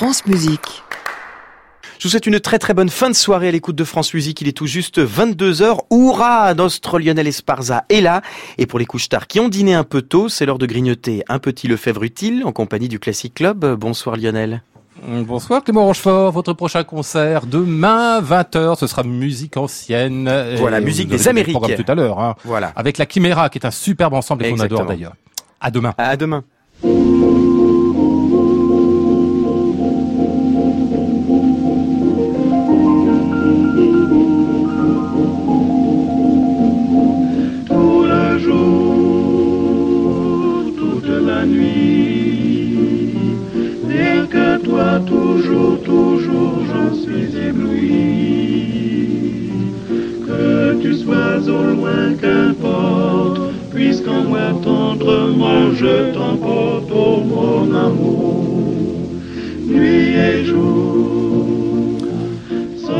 France Musique. Je vous souhaite une très très bonne fin de soirée à l'écoute de France Musique. Il est tout juste 22h. Hurrah Notre Lionel Esparza est là. Et pour les couches tard qui ont dîné un peu tôt, c'est l'heure de grignoter un petit Lefebvre utile en compagnie du Classic Club. Bonsoir Lionel. Bonsoir Clément Rochefort, votre prochain concert demain 20h, ce sera musique ancienne. Voilà, musique des Amériques. Comme tout à l'heure, hein, Voilà. avec la Chiméra qui est un superbe ensemble et qu'on adore d'ailleurs. À demain. À demain. Toujours, toujours, j'en suis ébloui. Que tu sois au loin, qu'importe, puisqu'en moi tendrement je t'emporte, oh mon amour, nuit et jour.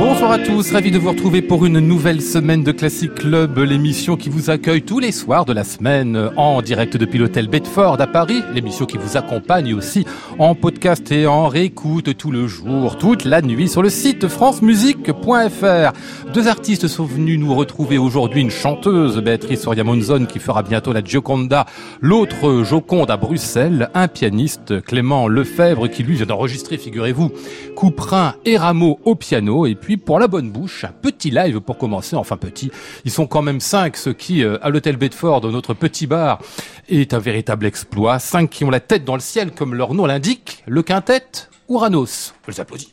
Bonsoir à tous, ravi de vous retrouver pour une nouvelle semaine de Classic Club, l'émission qui vous accueille tous les soirs de la semaine en direct depuis l'hôtel Bedford à Paris, l'émission qui vous accompagne aussi en podcast et en réécoute tout le jour, toute la nuit sur le site francemusique.fr. Deux artistes sont venus nous retrouver aujourd'hui, une chanteuse, Béatrice Soria Monzon qui fera bientôt la Gioconda, l'autre Joconde à Bruxelles, un pianiste, Clément Lefebvre qui lui vient d'enregistrer, figurez-vous, Couperin et Rameau au piano et puis pour la bonne bouche, un petit live pour commencer, enfin petit. Ils sont quand même cinq, ce qui, euh, à l'hôtel Bedford, notre petit bar, est un véritable exploit. Cinq qui ont la tête dans le ciel, comme leur nom l'indique, le quintet Uranos. Je les applaudis.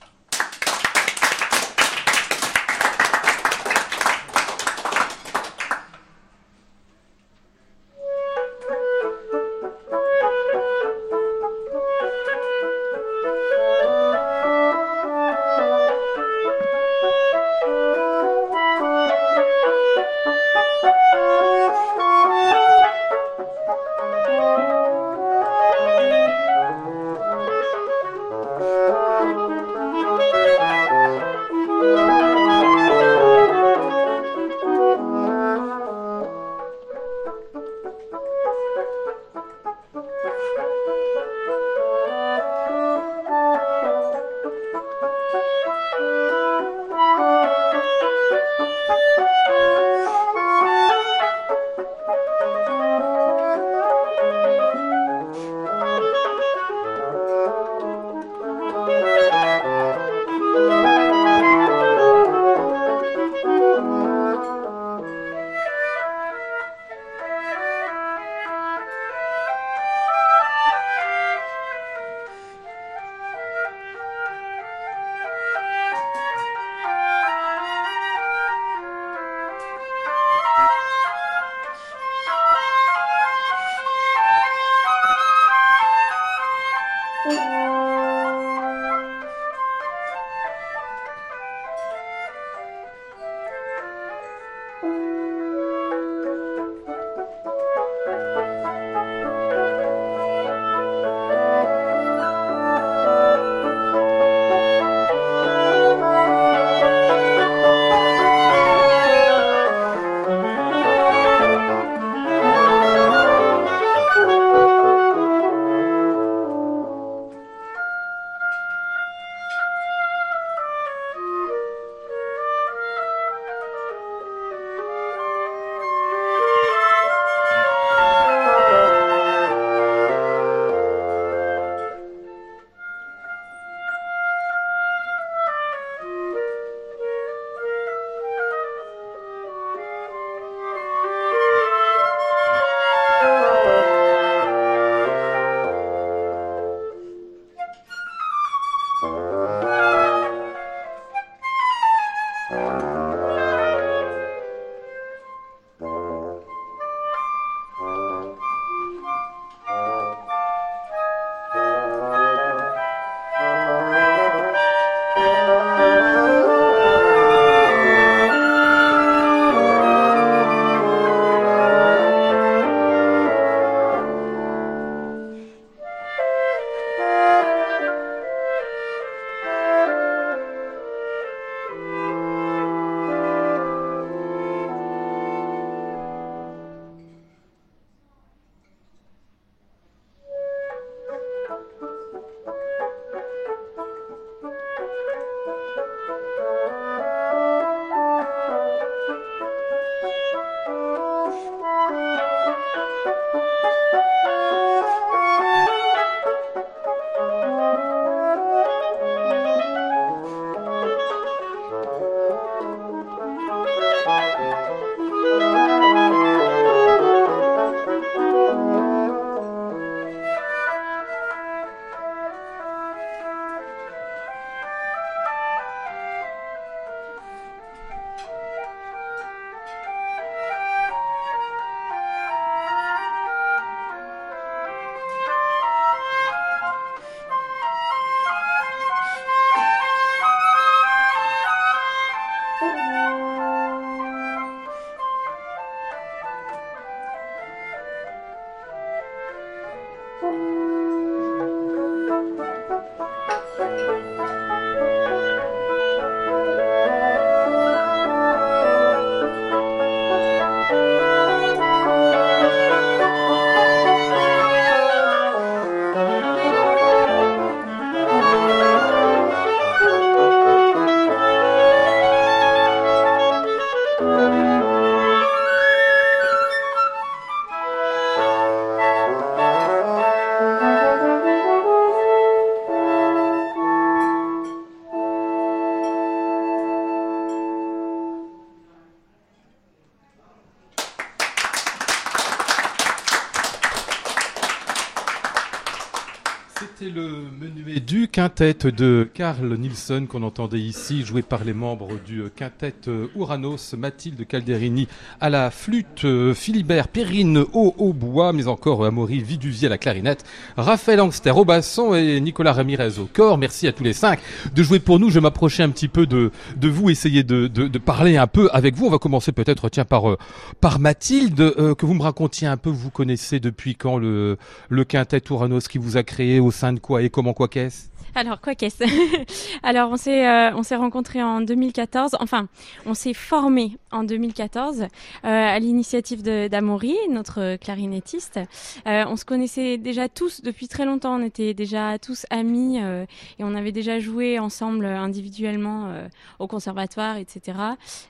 Quintet de Carl Nielsen qu'on entendait ici, joué par les membres du quintet Uranos, Mathilde Calderini à la flûte, Philibert Perrine au hautbois, mais encore Amaury Viduvier à la clarinette, Raphaël Angster au basson et Nicolas Ramirez au corps. Merci à tous les cinq de jouer pour nous. Je m'approchais un petit peu de, de vous, essayer de, de, de, parler un peu avec vous. On va commencer peut-être tiens par, euh, par Mathilde, euh, que vous me racontiez un peu, vous connaissez depuis quand le, le quintet Uranos qui vous a créé au sein de quoi et comment quoi qu'est-ce? Alors, quoi qu'est-ce Alors, on s'est euh, on s'est rencontrés en 2014. Enfin, on s'est formé en 2014 euh, à l'initiative d'Amaury, notre clarinettiste. Euh, on se connaissait déjà tous depuis très longtemps. On était déjà tous amis et on avait déjà joué ensemble individuellement au conservatoire, etc.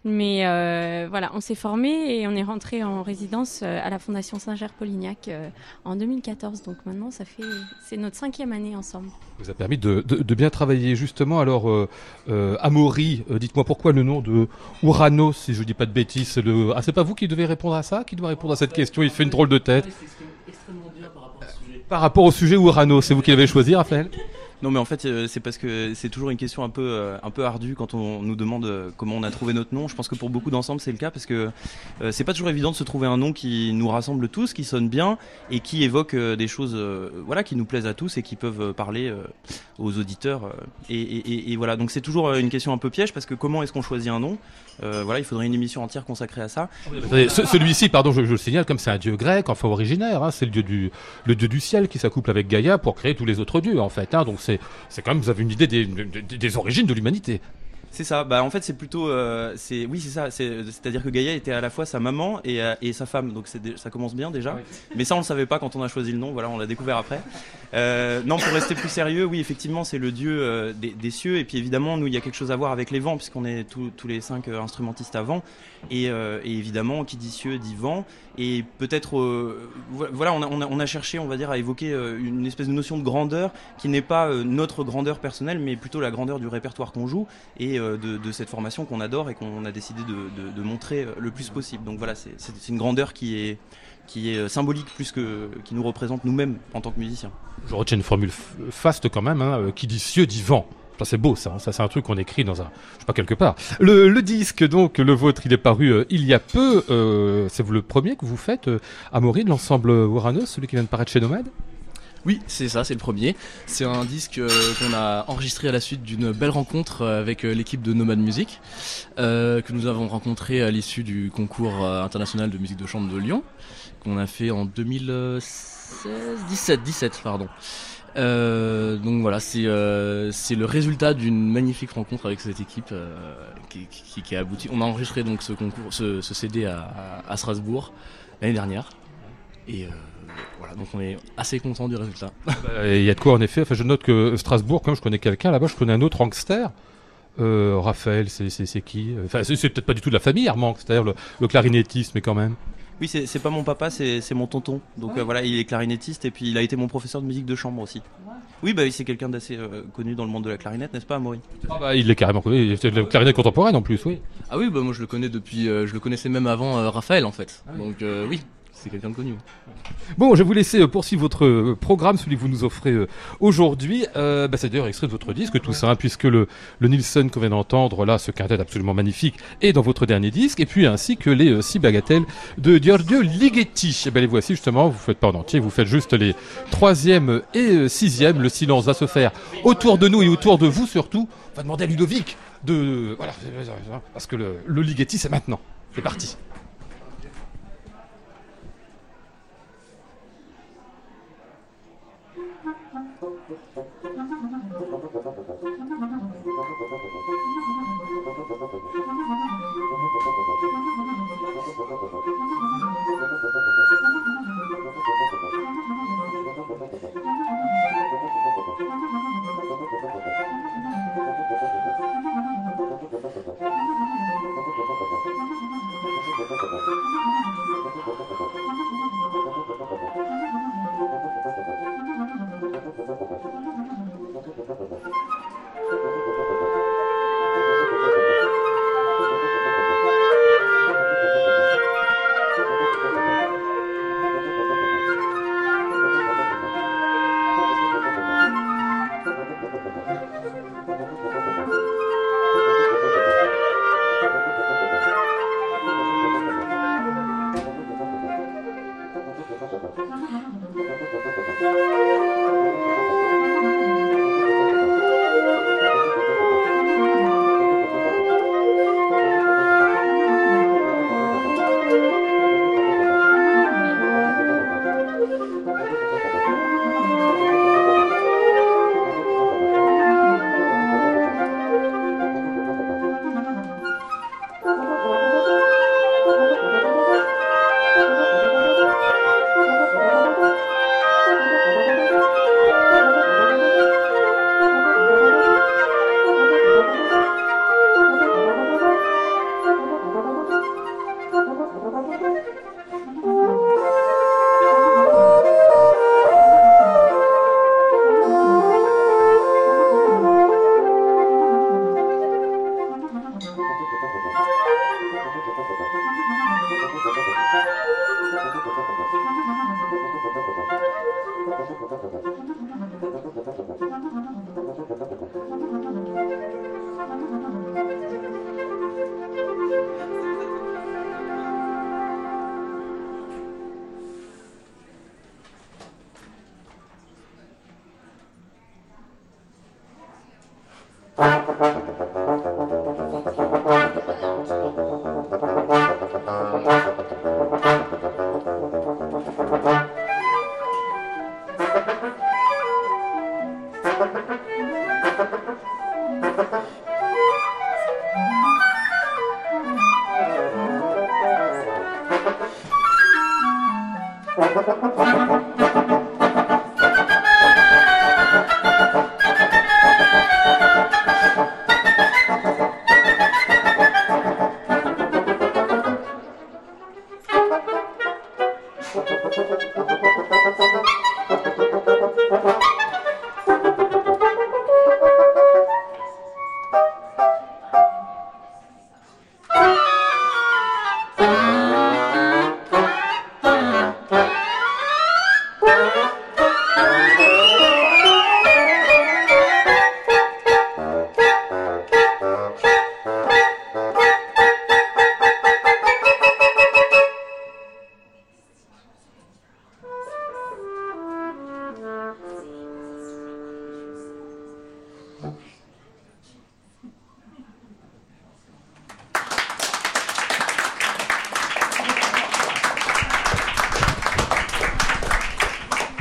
Mais voilà, on s'est formé et on est rentré en résidence à la Fondation Saint-Ger-Polignac en 2014. Donc maintenant, ça fait c'est notre cinquième année ensemble. A permis de, de, de bien travailler justement. Alors, euh, euh, Amaury, euh, dites-moi pourquoi le nom de Uranos, si je dis pas de bêtises, le... ah c'est pas vous qui devez répondre à ça, qui doit répondre à cette question. Il fait une drôle de tête. Par rapport au sujet Uranos, c'est vous qui l'avez choisi, Raphaël? non, mais en fait, euh, c'est parce que c'est toujours une question un peu, euh, un peu ardue quand on nous demande euh, comment on a trouvé notre nom. Je pense que pour beaucoup d'ensembles, c'est le cas parce que c'est pas toujours évident de se trouver un nom qui nous rassemble tous, qui sonne bien et qui évoque des choses, voilà, qui nous plaisent à tous et qui peuvent parler aux auditeurs. et, voilà, donc c'est toujours une question un peu piège parce que comment est-ce qu'on choisit un nom? Voilà, il faudrait une émission entière consacrée à ça. Celui-ci, pardon, je, je le signale, comme c'est un dieu grec, enfin originaire, hein, c'est le dieu du le dieu du ciel qui s'accouple avec Gaïa pour créer tous les autres dieux, en fait. Hein, donc c'est c'est quand même, vous avez une idée des, des, des origines de l'humanité. C'est ça. Bah en fait c'est plutôt, euh, c'est oui c'est ça. C'est c'est-à-dire que Gaïa était à la fois sa maman et, euh, et sa femme. Donc ça commence bien déjà. Mais ça on le savait pas quand on a choisi le nom. Voilà, on l'a découvert après. Euh, non, pour rester plus sérieux, oui effectivement c'est le dieu euh, des, cieux. Et puis évidemment nous il y a quelque chose à voir avec les vents puisqu'on est tous- les cinq euh, instrumentistes à vent. Et, évidemment qui dit cieux dit vent. Et peut-être vo- voilà on a, cherché on va dire à évoquer une espèce de notion de grandeur qui n'est pas notre grandeur personnelle mais plutôt la grandeur du répertoire qu'on joue et de, cette formation qu'on adore et qu'on a décidé de, montrer le plus possible. Donc voilà, c'est une grandeur qui est, qui est euh, symbolique plus que qui nous représente nous-mêmes en tant que musiciens. Je retiens une formule faste quand même, hein, euh, qui dit cieux dit vent. Ça c'est beau ça, hein, ça c'est un truc qu'on écrit dans un, je sais pas quelque part. Le, disque donc, le vôtre, il est paru euh, il y a peu. c'est le premier que vous faites, euh, Amaury, de l'ensemble Uranos, celui qui vient de paraître chez Nomade? Oui, c'est ça, c'est le premier. C'est un disque euh, qu'on a enregistré à la suite d'une belle rencontre euh, avec euh, l'équipe de Nomad Music, que nous avons rencontré à l'issue du concours international de musique de chambre de Lyon, qu'on a fait en 2016, 17, 17, pardon. Donc voilà, c'est le résultat d'une magnifique rencontre avec cette équipe qui, a abouti. On a enregistré donc ce concours, ce, CD à, Strasbourg l'année dernière. Voilà, donc on est assez content du résultat. Euh, Il y a de quoi en effet. Enfin, je note que Strasbourg, comme je connais quelqu'un là-bas, je connais un autre angster. Euh, Raphaël, c'est qui? Enfin, c'est peut-être pas du tout de la famille, Armand, c'est-à-dire le, le clarinettiste, mais quand même. Oui, c'est pas mon papa, c'est mon tonton. Donc euh, voilà, il est clarinettiste et puis il a été mon professeur de musique de chambre aussi. Oui, bah c'est quelqu'un d'assez euh, connu dans le monde de la clarinette, n'est-ce pas, Amaury? Ah bah, il est carrément connu. C'est de la clarinette contemporaine en plus, oui. Ah oui, bah moi je le connais depuis, euh, je le connaissais même avant euh, Raphaël en fait. Donc euh, oui, c'est quelqu'un de connu. Bon, je vais vous laisser euh, poursuivre votre euh, programme, celui que vous nous offrez euh, aujourd'hui. Euh, bah, c'est d'ailleurs extrait de votre disque, tout ça, hein, puisque le, le Nielsen qu'on vient d'entendre, là, ce quintet absolument magnifique, est dans votre dernier disque, et puis ainsi que les euh, six bagatelles de Giorgio Ligeti. Et ben, les voici justement, vous faites pas en entier, vous faites juste les troisième et euh, sixième. Le silence va se faire autour de nous et autour de vous surtout. On va demander à Ludovic de... Voilà, parce que le, le Ligeti, c'est maintenant. C'est parti. Gracias.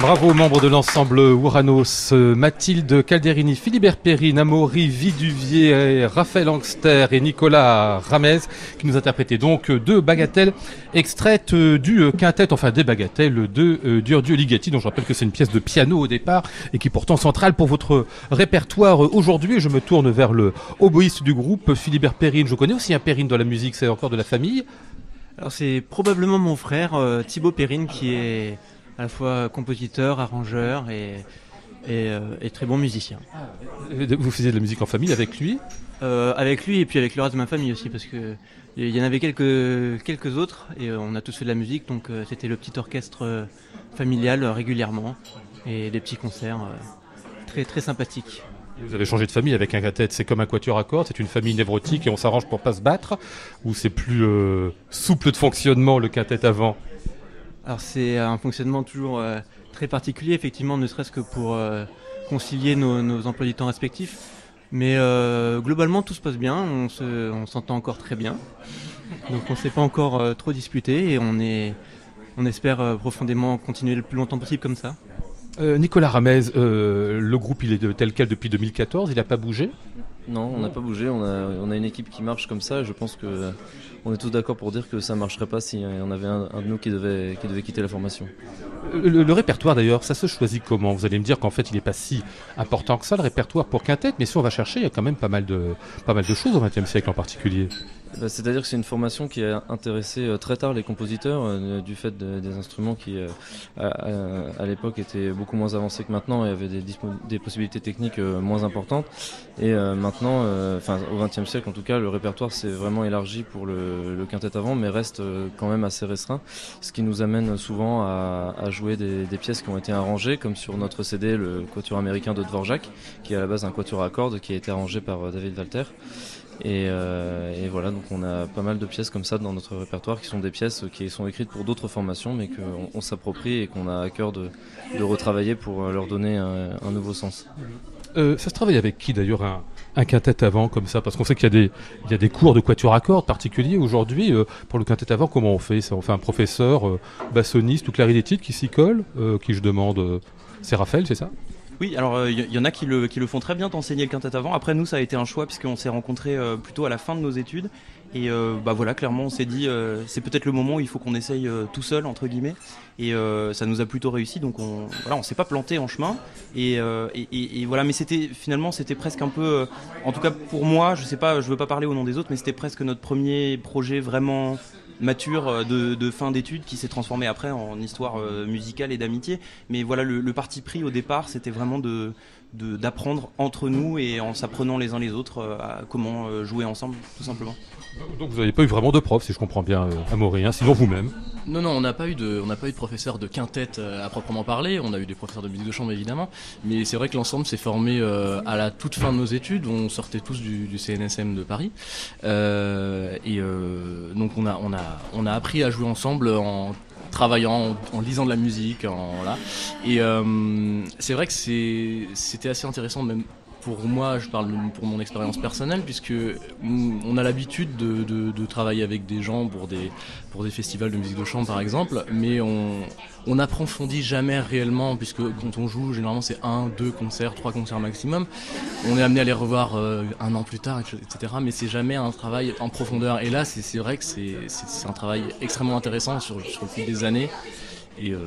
Bravo aux membres de l'ensemble Ouranos, Mathilde Calderini, Philibert Perrine, Amaury Viduvier, Raphaël Angster et Nicolas Ramez qui nous interprétaient donc deux bagatelles extraites du quintet, enfin des bagatelles de Dieu Ligeti, dont je rappelle que c'est une pièce de piano au départ et qui est pourtant centrale pour votre répertoire aujourd'hui. Je me tourne vers le oboïste du groupe, Philibert Perrine. Je connais aussi un Perrine dans la musique, c'est encore de la famille. Alors c'est probablement mon frère euh, Thibaut Perrine qui est à la fois compositeur, arrangeur et, et, euh, et très bon musicien. Vous faisiez de la musique en famille avec lui Euh, avec lui et puis avec le reste de ma famille aussi parce que il y en avait quelques quelques autres et euh, on a tous fait de la musique donc c'était le petit orchestre familial régulièrement et des petits concerts très très sympathiques. Vous avez changé de famille avec un quintet, c'est comme un quatuor à cordes, c'est une famille névrotique et on s'arrange pour pas se battre Ou c'est plus euh, souple de fonctionnement le quintet avant Alors c'est un fonctionnement toujours euh, très particulier effectivement ne serait-ce que pour euh, concilier nos, nos emplois du temps respectifs. Mais euh, globalement tout se passe bien, on se on s'entend encore très bien. Donc on s'est pas encore euh, trop disputé et on est on espère euh, profondément continuer le plus longtemps possible comme ça. Euh, Nicolas Ramez, euh, le groupe il est de tel quel depuis 2014, il n'a pas bougé? Non, on n'a pas bougé, on a, on a une équipe qui marche comme ça. Et je pense que euh, on est tous d'accord pour dire que ça marcherait pas si on avait un, de nous qui devait, qui devait quitter la formation. le, répertoire d'ailleurs, ça se choisit comment? Vous allez me dire qu'en fait il n'est pas si important que ça le répertoire pour quintet, mais si on va chercher, il y a quand même pas mal de, pas mal de choses au XXe siècle en particulier. Bah, C'est-à-dire que c'est une formation qui a intéressé euh, très tard les compositeurs, euh, du fait de- des instruments qui, euh, à, à- l'époque, étaient beaucoup moins avancés que maintenant et avaient des, possibilités techniques moins importantes. Et maintenant, enfin au XXe siècle en tout cas, le répertoire s'est vraiment élargi pour le, le quintet avant, mais reste quand même assez restreint, ce qui nous amène souvent à, à jouer des, pièces qui ont été arrangées, comme sur notre CD, le Quatuor américain de Dvorak, qui est à la base un quatuor à cordes qui a été arrangé par David Walter. Et, euh, et voilà, donc on a pas mal de pièces comme ça dans notre répertoire qui sont des pièces qui sont écrites pour d'autres formations, mais qu'on on s'approprie et qu'on a à cœur de, retravailler pour euh, leur donner un, nouveau sens. Euh, ça se travaille avec qui d'ailleurs un, un quintet avant comme ça? Parce qu'on sait qu'il y, a des- cours de quatuor à cordes particuliers aujourd'hui. pour le quintet avant, comment on fait? On fait un professeur, bassoniste ou clarinettiste qui s'y colle Qui je demande C'est Raphaël, c'est ça? Oui, alors il y, en a qui le, qui le font très bien d'enseigner le quintet avant. Après, nous, ça a été un choix puisqu'on s'est rencontrés euh, plutôt à la fin de nos études. Et euh, bah voilà, clairement, on s'est dit, euh, c'est peut-être le moment où il faut qu'on essaye euh, tout seul, entre guillemets. Et euh, ça nous a plutôt réussi, donc on voilà, on s'est pas planté en chemin. Et, euh, et, et- voilà, mais c'était finalement, c'était presque un peu, euh, en tout cas pour moi, je sais pas, je veux pas parler au nom des autres, mais c'était presque notre premier projet vraiment mature euh, de, fin d'études qui s'est transformé après en histoire euh, musicale et d'amitié. Mais voilà, le, parti pris au départ, c'était vraiment de- d'apprendre entre nous et en s'apprenant les uns les autres euh, à comment euh, jouer ensemble, tout simplement. Donc vous n'avez pas eu vraiment de prof, si je comprends bien, euh, Amaury, hein, sinon vous-même. Non, non, on n'a pas eu de, on n'a pas eu de professeur de quintette à proprement parler. On a eu des professeurs de musique de chambre évidemment, mais c'est vrai que l'ensemble s'est formé euh, à la toute fin de nos études. On sortait tous du, du CNSM de Paris, Euh, et euh, donc on a, on a, on a appris à jouer ensemble en travaillant, en, lisant de la musique, en voilà. Et euh, c'est vrai que c'était assez intéressant même pour moi, je parle pour mon expérience personnelle, puisque on a l'habitude de, travailler avec des gens pour des, festivals de musique de chambre par exemple, mais on on jamais réellement, puisque quand on joue, généralement c'est un, deux concerts, trois concerts maximum. On est amené à les revoir euh, un an plus tard, etc. Mais c'est jamais un travail en profondeur. Et là, c'est vrai que c'est un travail extrêmement intéressant sur, sur le fil des années. Et euh,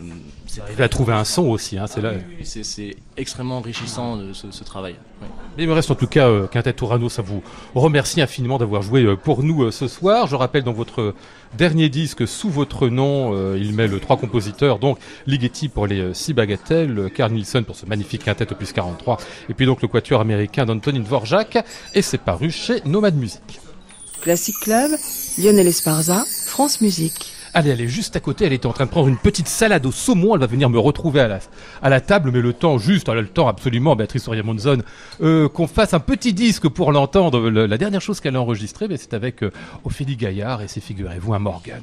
c'est Il va trouver un son aussi, hein, c'est là. c'est- c'est extrêmement enrichissant euh, ce, ce travail. Mais il me reste en tout cas euh, Quintet Tourano, ça vous remercie infiniment d'avoir joué euh, pour nous euh, ce soir. Je rappelle dans votre dernier disque, sous votre nom, euh, il met le trois compositeurs, donc Ligeti pour les euh, six bagatelles, Carl Nielsen pour ce magnifique quintet opus 43, et puis donc le quatuor américain d'Antonin Dvorak, et c'est paru chez Nomad Music. Classic Club, Lionel Esparza, France Musique. Allez, elle est juste à côté, elle était en train de prendre une petite salade au saumon, elle va venir me retrouver à la, table, mais le temps juste, elle a le temps absolument, Béatrice Oriamonzon, euh, qu'on fasse un petit disque pour l'entendre. Le- La dernière chose qu'elle a enregistrée, ben, c'est avec euh, Ophélie Gaillard, et c'est, figurez-vous, un Morgan.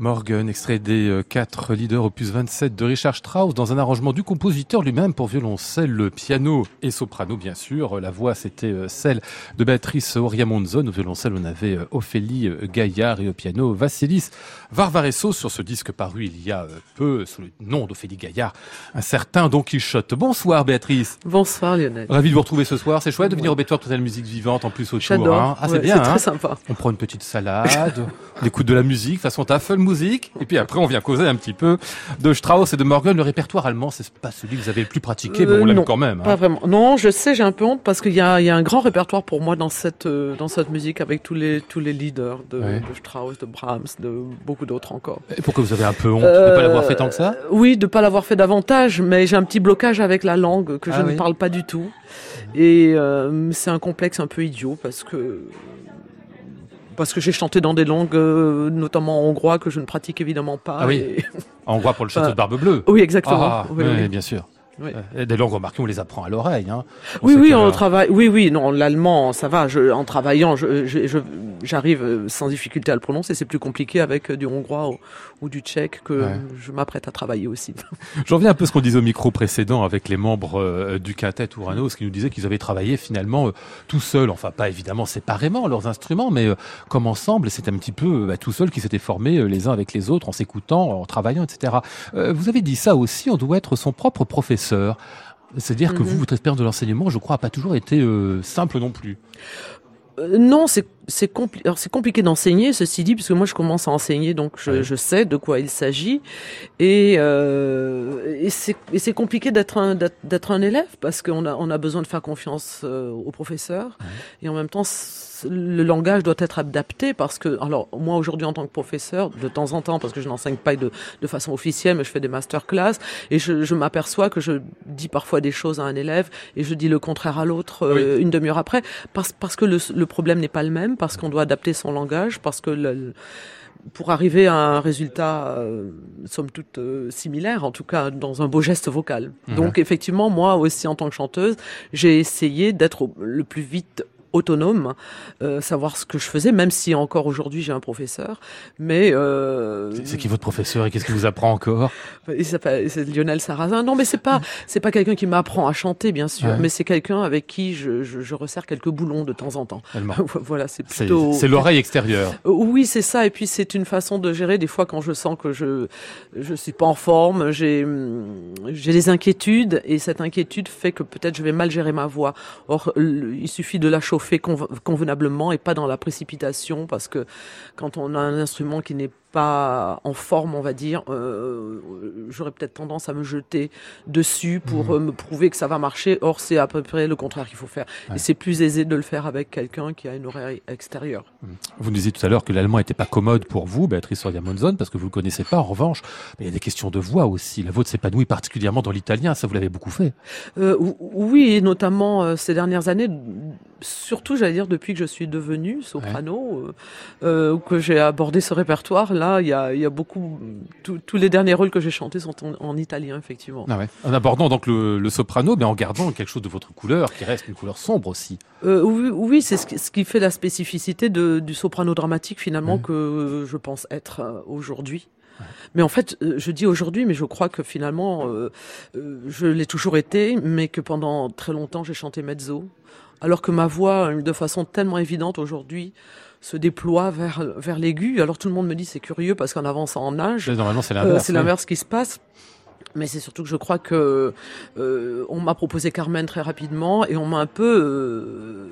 Morgan, extrait des euh, quatre leaders opus 27 de Richard Strauss, dans un arrangement du compositeur lui-même pour violoncelle, le piano et soprano, bien sûr. La voix, c'était euh, celle de Béatrice Oriamonzon. Au violoncelle, on avait euh, Ophélie Gaillard et au piano Vassilis Varvaresso sur ce disque paru il y a peu, sous le nom d'Ophélie Gaillard, un certain Don Quichotte. Bonsoir Béatrice. Bonsoir Lionel. Ravi de vous retrouver ce soir. C'est chouette de venir au Bétoir Total Musique Vivante en plus autour. Hein. Ah, c'est Ouais, bien. C'est très hein. sympa. On prend une petite salade, on écoute de la musique, façon tafel musique, et puis après on vient causer un petit peu de Strauss et de Morgan. Le répertoire allemand, c'est pas celui que vous avez le plus pratiqué, mais Euh, on l'aime quand même. hein. Pas vraiment. Non, je sais, j'ai un peu honte parce qu'il y a, il y a un grand répertoire pour moi dans cette, euh, dans cette musique avec tous les, tous les leaders de, Ouais. de Strauss, de Brahms, de beaucoup d'autres encore. Et pourquoi vous avez un peu honte de ne pas l'avoir fait tant que ça? Euh, Oui, de pas l'avoir fait davantage, mais j'ai un petit blocage avec la langue que je Ah ne parle pas du tout. Et euh, c'est un complexe un peu idiot parce que parce que j'ai chanté dans des langues, euh, notamment en hongrois, que je ne pratique évidemment pas. Ah oui. et- hongrois pour le château de Barbe Bleue. Oui, exactement. Ah, Oui, oui, oui. bien sûr. Oui. Euh, Des langues remarquées, on les apprend à l'oreille. Hein. Oui, oui, on travaille. Oui, oui, non, l'allemand, ça va. Je, en travaillant, je, je- je- j'arrive euh, sans difficulté à le prononcer. C'est plus compliqué avec euh, du hongrois ou, ou du tchèque que Ouais. je m'apprête à travailler aussi. J'en reviens un peu à ce qu'on disait au micro précédent avec les membres euh, du quintet Urano, ce qui nous disait qu'ils avaient travaillé finalement euh, tout seuls, enfin pas évidemment séparément leurs instruments, mais euh, comme ensemble, c'est un petit peu bah, tout seul qui s'étaient formés les uns avec les autres en s'écoutant, en travaillant, etc. Vous avez dit ça aussi, on doit être son propre professeur. C'est-à-dire que Mhm. vous, votre expérience de l'enseignement, je crois, n'a pas toujours été euh, simple non plus. Euh, non, c'est c'est compli- alors, c'est compliqué d'enseigner, ceci dit, puisque moi je commence à enseigner, donc je, Ouais. je sais de quoi il s'agit, et, euh, et c'est et c'est compliqué d'être un d'être un élève parce qu'on a on a besoin de faire confiance euh, au professeur, et en même temps le langage doit être adapté parce que alors moi aujourd'hui en tant que professeur, de temps en temps, parce que je n'enseigne pas de de façon officielle, mais je fais des masterclass, et je, je m'aperçois que je dis parfois des choses à un élève et je dis le contraire à l'autre euh, une demi-heure après parce, parce que le, le problème n'est pas le même, parce qu'on doit adapter son langage, parce que le- pour arriver à un résultat, euh, somme toute euh, similaire, en tout cas dans un beau geste vocal. Mhm. Donc effectivement, moi aussi en tant que chanteuse, j'ai essayé d'être le plus vite autonome, euh, savoir ce que je faisais, même si encore aujourd'hui j'ai un professeur, mais euh, C'est- qui votre professeur et qu'est-ce qu'il vous apprend encore? S'appelle c'est Lionel Sarrazin. Non, mais c'est pas c'est pas quelqu'un qui m'apprend à chanter, bien sûr, Ouais. mais c'est quelqu'un avec qui je, je, je resserre quelques boulons de temps en temps. Voilà, c'est plutôt. c'est l'oreille extérieure. Euh, Oui, c'est ça. Et puis c'est une façon de gérer. Des fois, quand je sens que je je suis pas en forme, j'ai j'ai des inquiétudes et cette inquiétude fait que peut-être je vais mal gérer ma voix. Or, il suffit de la chauffer conv- convenablement et pas dans la précipitation parce que quand on a un instrument qui n'est pas en forme, on va dire, euh, j'aurais peut-être tendance à me jeter dessus pour Mhm. euh, me prouver que ça va marcher. Or, c'est à peu près le contraire qu'il faut faire. Ouais. Et c'est plus aisé de le faire avec quelqu'un qui a une oreille extérieure. Vous nous disiez tout à l'heure que l'allemand n'était pas commode pour vous, Béatrice Soria-Monzon, parce que vous ne le connaissez pas. En revanche, il y a des questions de voix aussi. La vôtre s'épanouit particulièrement dans l'italien. Ça, vous l'avez beaucoup fait. Euh, ou- oui, et notamment euh, ces dernières années, surtout, j'allais dire, depuis que je suis devenue soprano, euh, que j'ai abordé ce répertoire, là, il y a, il y a beaucoup. tous- les derniers rôles que j'ai chantés sont en, en italien, effectivement. Ah ouais. En abordant donc le, le soprano, mais en gardant quelque chose de votre couleur, qui reste une couleur sombre aussi. Euh, oui, oui, c'est ce qui, ce qui fait la spécificité de, du soprano dramatique, finalement, Mhm. que je pense être euh, aujourd'hui. Mais en fait, euh, je dis aujourd'hui, mais je crois que finalement, euh, euh, je l'ai toujours été, mais que pendant très longtemps, j'ai chanté mezzo. Alors que ma voix, de façon tellement évidente aujourd'hui, se déploie vers, vers l'aigu. Alors tout le monde me dit c'est curieux parce qu'en avançant en âge, Normalement, c'est euh, l'inverse. c'est l'inverse qui se passe. Mais c'est surtout que je crois que euh, on m'a proposé Carmen très rapidement et on m'a un peu euh,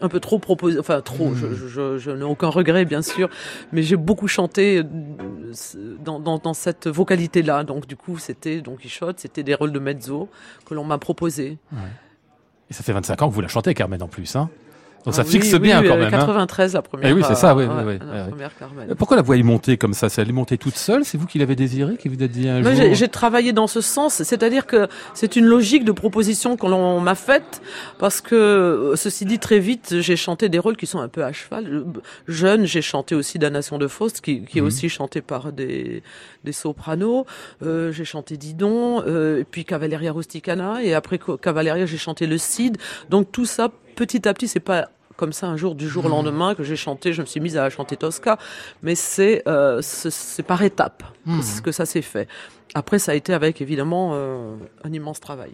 un peu trop proposé, enfin trop. Je, je, je- je n'ai aucun regret bien sûr, mais j'ai beaucoup chanté dans, dans, dans cette vocalité-là. Donc du coup, c'était Don Quichotte, c'était des rôles de mezzo que l'on m'a proposé. Et ça fait 25 ans que vous la chantez, Carmen, en plus. Hein Donc ça Ah fixe oui, bien oui, quand même. hein. 93 la première. Eh oui, c'est ça, oui, euh, oui, ouais, la Pourquoi la voix est montée comme ça? Ça Elle est montée toute seule? C'est vous qui l'avez désirée Qui vous a dit un Moi, jour? j'ai- travaillé dans ce sens, c'est-à-dire que c'est une logique de proposition que l'on m'a faite, parce que, euh, ceci dit, très vite, j'ai chanté des rôles qui sont un peu à cheval. Euh, Jeune, j'ai chanté aussi Damnation de Faust, qui, qui est Mhm. aussi chanté par des, des sopranos. Euh, j'ai chanté Didon, euh, et puis Cavalleria Rusticana, et après Cavalleria, j'ai chanté Le Cid. Donc tout ça, petit à petit, c'est pas comme ça un jour du jour au lendemain que j'ai chanté, je me suis mise à chanter Tosca, mais c'est euh, c'est par étapes que- que ça s'est fait. Après, ça a été avec évidemment euh, un immense travail.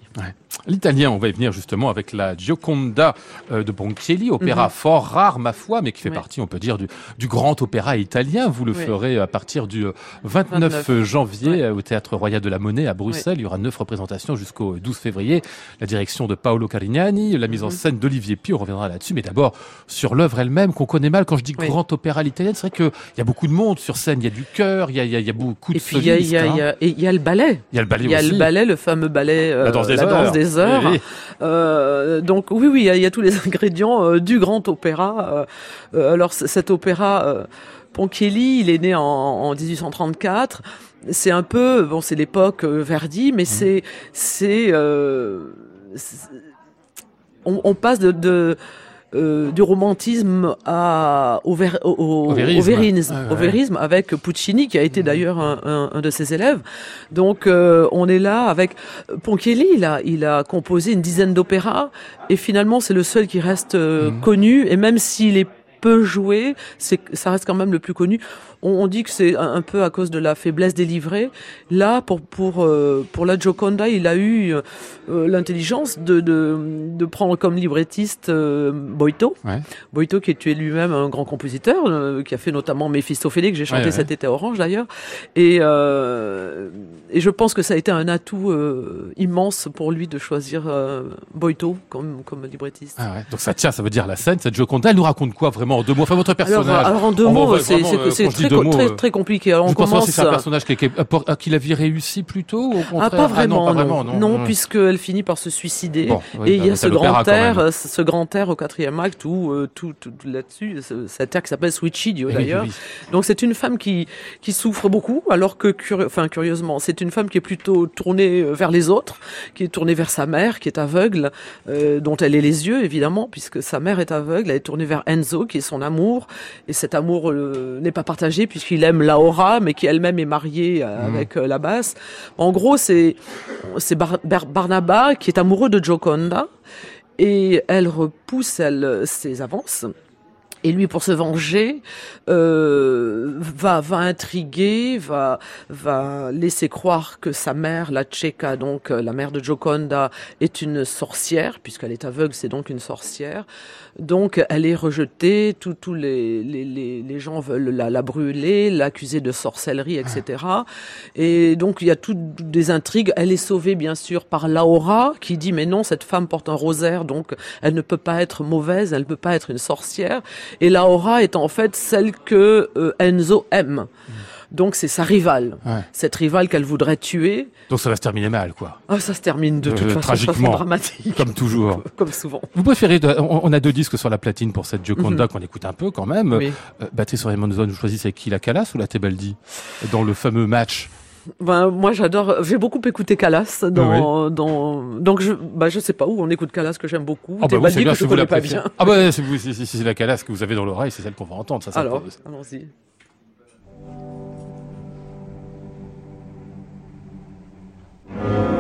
L'italien, on va y venir justement avec la Gioconda euh, de Ponchielli, opéra Mhm. fort rare, ma foi, mais qui fait partie, on peut dire, du, du grand opéra italien. Vous le Oui. ferez à partir du euh, 29, 29. janvier euh, au Théâtre Royal de la Monnaie à Bruxelles. Il y aura neuf représentations jusqu'au 12 février. La direction de Paolo Carignani, la mise en Mhm. scène d'Olivier Pio, on reviendra là-dessus. Mais d'abord, sur l'œuvre elle-même, qu'on connaît mal. Quand je dis grand opéra à l'italienne, c'est vrai qu'il y a beaucoup de monde sur scène. Il y a du chœur, il y a, il y a- il y a beaucoup de Et puis il y a, hein. y le ballet. Il y a le ballet Il y a aussi. le ballet, le fameux ballet, euh, La danse des des heures. Oui, oui. Euh, donc oui, oui, il y a, il y a tous les ingrédients euh, du grand opéra. Euh, alors cet opéra, Ponchielli, il est né en, en 1834. C'est un peu, bon, c'est l'époque Verdi, Mmh. mais c'est, c'est, euh, c'est- on, on passe de, de euh, du romantisme à, au, ver- au, au- Ouais, avec Puccini qui a été d'ailleurs un, un- un de ses élèves. Donc euh, on est là avec Ponchielli, il a, il a composé une dizaine d'opéras et finalement c'est le seul qui reste euh, Mhm. connu et même s'il est peu joué, c'est ça reste quand même le plus connu. On, dit que c'est un, peu à cause de la faiblesse des livrets. Là, pour pour euh, pour la Gioconda, il a eu euh, l'intelligence de, de de prendre comme librettiste euh, Boito. Ouais. Boito qui est lui-même un grand compositeur, euh, qui a fait notamment Méphistophélès que j'ai chanté Ouais, ouais. cet été à Orange d'ailleurs. Et euh, et je pense que ça a été un atout euh, immense pour lui de choisir euh, Boito comme comme librettiste. Ah. Donc ça tient, ça veut dire la scène, cette Gioconda, elle nous raconte quoi vraiment en deux mots? Enfin votre personnage. Alors, alors en deux mots, c'est euh, très, deux co- mots, très, euh, très compliqué. Alors, on commence. que c'est un personnage qui, qui, à qui la vie réussit plutôt ou au contraire? Ah, pas vraiment, non, pas non. vraiment, Non, Ouais. puisqu'elle finit par se suicider. Bon, oui, et il y bah, a ce grand air, euh, ce grand air au quatrième acte où euh, tout, tout là-dessus, ce- cet air qui s'appelle Suicidio oui, d'ailleurs. oui. Donc c'est une femme qui qui souffre beaucoup, alors que curi- enfin curieusement, c'est une femme qui est plutôt tournée euh, vers les autres, qui est tournée vers sa mère, qui est aveugle, euh, dont elle est les yeux évidemment, puisque sa mère est aveugle. Elle est tournée vers Enzo, qui est son amour, et cet amour euh, n'est pas partagé puisqu'il aime Laura, mais qui elle-même est mariée euh, Mhm. avec euh, la basse. En gros, c'est c'est Bar- Bar- Barnaba qui est amoureux de Gioconda et elle repousse elle ses avances. Et lui, pour se venger, euh, va va intriguer, va va laisser croire que sa mère, la Checa, donc la mère de Gioconda, est une sorcière puisqu'elle est aveugle, c'est donc une sorcière. Donc elle est rejetée, tous les, gens veulent la, la brûler, l'accuser de sorcellerie, etc. Et donc il y a toutes des intrigues. Elle est sauvée bien sûr par Laura qui dit mais non cette femme porte un rosaire donc elle ne peut pas être mauvaise, elle ne peut pas être une sorcière. Et Laura est en fait celle que euh, Enzo aime. Donc c'est sa rivale, Ouais. cette rivale qu'elle voudrait tuer. Donc ça va se terminer mal, quoi. Ah ça se termine de toute Euh, façon de façon tragiquement. dramatique, Comme toujours. comme souvent. Vous préférez, de- on, a deux disques sur la platine pour cette Gioconda Mhm. qu'on écoute un peu quand même. Oui. Euh, Béatrice Raymond-Zone, vous choisissez qui, la Calas ou la Tebaldi? Dans le fameux match. Ben, moi, j'adore. J'ai beaucoup écouté Calas dans, dans. Donc, je, bah, je sais pas où on écoute Calas que j'aime beaucoup. Ah bah oui, bien que si je vous la connais pas préférez. bien. Ah bah si, vous- si- si- si c'est la Calas que vous avez dans l'oreille, c'est celle qu'on va entendre. Ça, Alors, allons-y. Amen.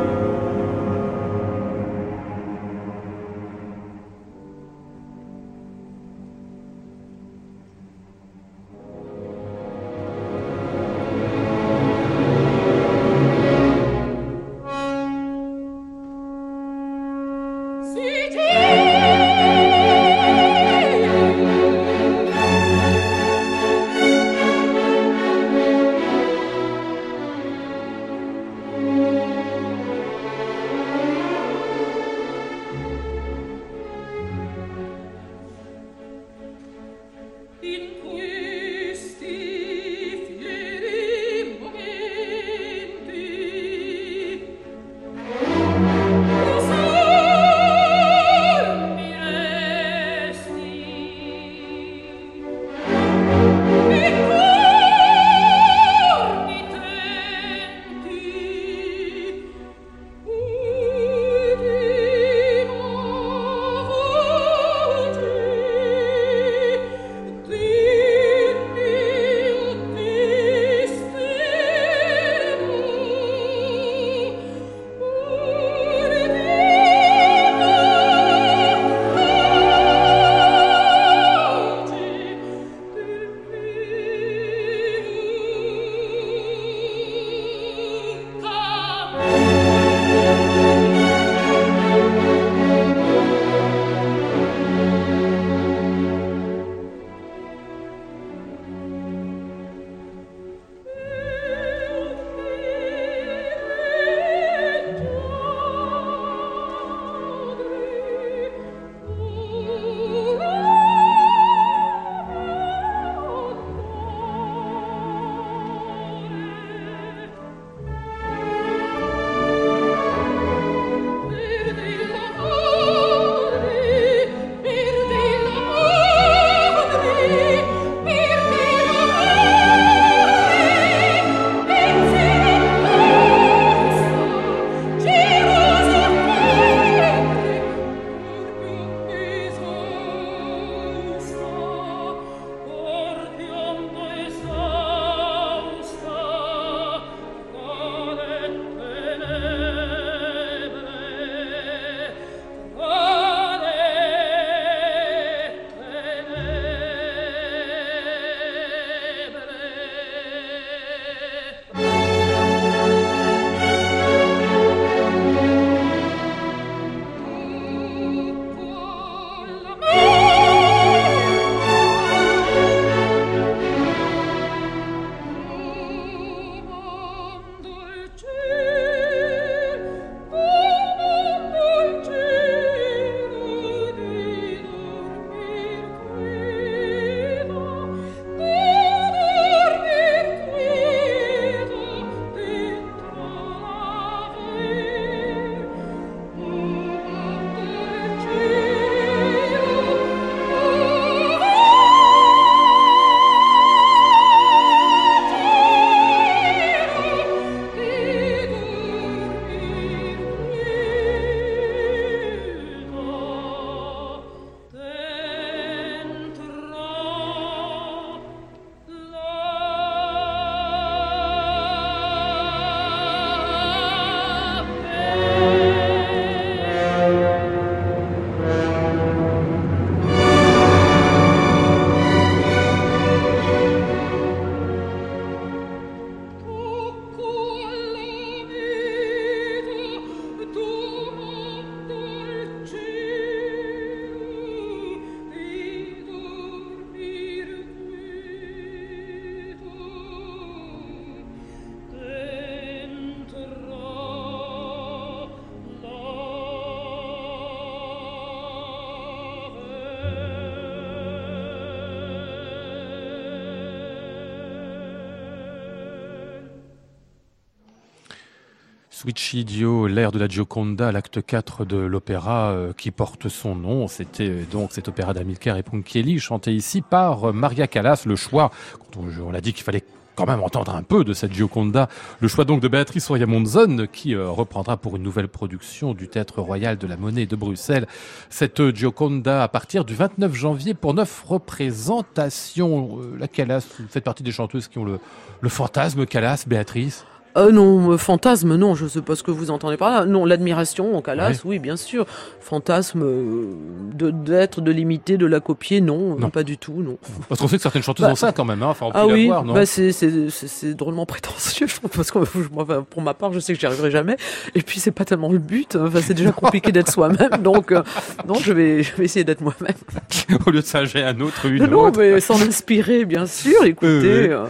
Switchidio, l'air de la Gioconda, l'acte 4 de l'opéra euh, qui porte son nom. C'était euh, donc cet opéra d'Amilcar et Ponchielli, chanté ici par euh, Maria Callas. Le choix, on, l'a dit qu'il fallait quand même entendre un peu de cette Gioconda. Le choix donc de Béatrice Soria Monzon qui reprendra pour une nouvelle production du Théâtre Royal de la Monnaie de Bruxelles cette Gioconda à partir du 29 janvier pour neuf représentations. La Callas, vous faites partie des chanteuses qui ont le, le fantasme Callas, Béatrice? Euh, non, euh, fantasme, non, je sais pas ce que vous entendez par là. Non, l'admiration, en Calas, Ouais. oui, bien sûr. Fantasme euh, de d'être, de l'imiter, de la copier, non, Non. pas du tout, non. Parce qu'on sait que certaines chanteuses Bah, ont ça quand même, hein. enfin on peut Ah oui, l'avoir, non bah c'est drôlement prétentieux, parce que enfin, pour ma part, je sais que j'y arriverai jamais. Et puis c'est pas tellement le but. Enfin, c'est déjà compliqué d'être soi-même, donc euh, non, je vais, je vais essayer d'être moi-même. Au lieu de j'ai un autre, une Non, autre. mais s'en inspirer, bien sûr. Écoutez, oui. euh,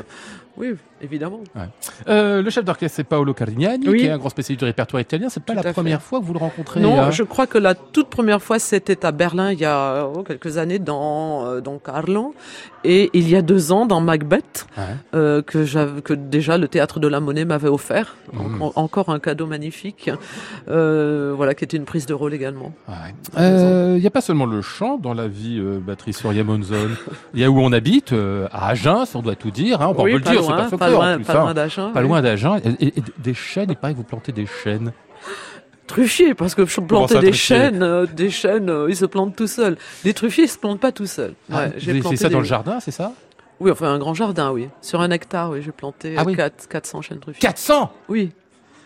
oui, évidemment. Euh, le chef d'orchestre, c'est Paolo Carignani, Oui. qui est un grand spécialiste du répertoire italien. C'est pas Tout la première fait. fois que vous le rencontrez Non, hein je crois que la toute première fois, c'était à Berlin il y a oh, quelques années dans, euh, dans. Et il y a deux ans dans Macbeth, Ouais. euh, que, j'avais- que déjà le théâtre de la Monnaie m'avait offert. En- encore un cadeau magnifique. Euh, voilà, qui était une prise de rôle également. Il n'y a pas seulement le chant dans la vie, euh, Patrice Soria Monzon. Il y a où on habite, euh, à Agen, on doit tout dire. Hein. On Oui, peut le dire, loin, c'est pas pas loin- en plus. pas hein. loin d'Agen, Pas oui. loin d'Agen. Et, et- et des chênes, il paraît que vous plantez des chênes. Truffier, parce que je Comment plantais ça, des chênes, euh, des chênes, euh, ils se plantent tout seuls. Des truffiers, ils se plantent pas tout seuls. Ah, Ouais, j'ai planté ça dans le jardin, c'est ça? Oui, enfin un grand jardin, oui. Sur un hectare, oui, j'ai planté Ah euh, oui. quatre- 400 chênes truffiers. 400 Oui.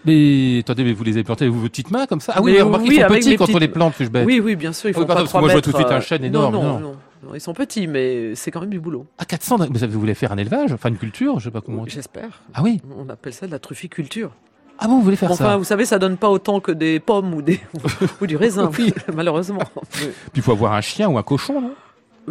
Mais attendez, mais vous les avez plantés avec vos petites mains comme ça? Ah oui, Mais mais remarquez, oui, ils sont petits quand on les plante, suis-je bête Oui, oui, bien sûr, font oui, pas parce que 3 moi, je vois tout de suite un euh, chêne non, énorme, Non, non. non, non, ils sont petits, mais c'est quand même du boulot. Ah, 400 Mais ça, vous voulez faire un élevage Enfin, une culture Je sais pas comment. J'espère. Ah oui On appelle ça de la trufficulture. Ah bon, vous voulez faire enfin, ça vous savez, ça donne pas autant que des pommes ou, des, ou du raisin, malheureusement. Puis il faut avoir un chien ou un cochon, non?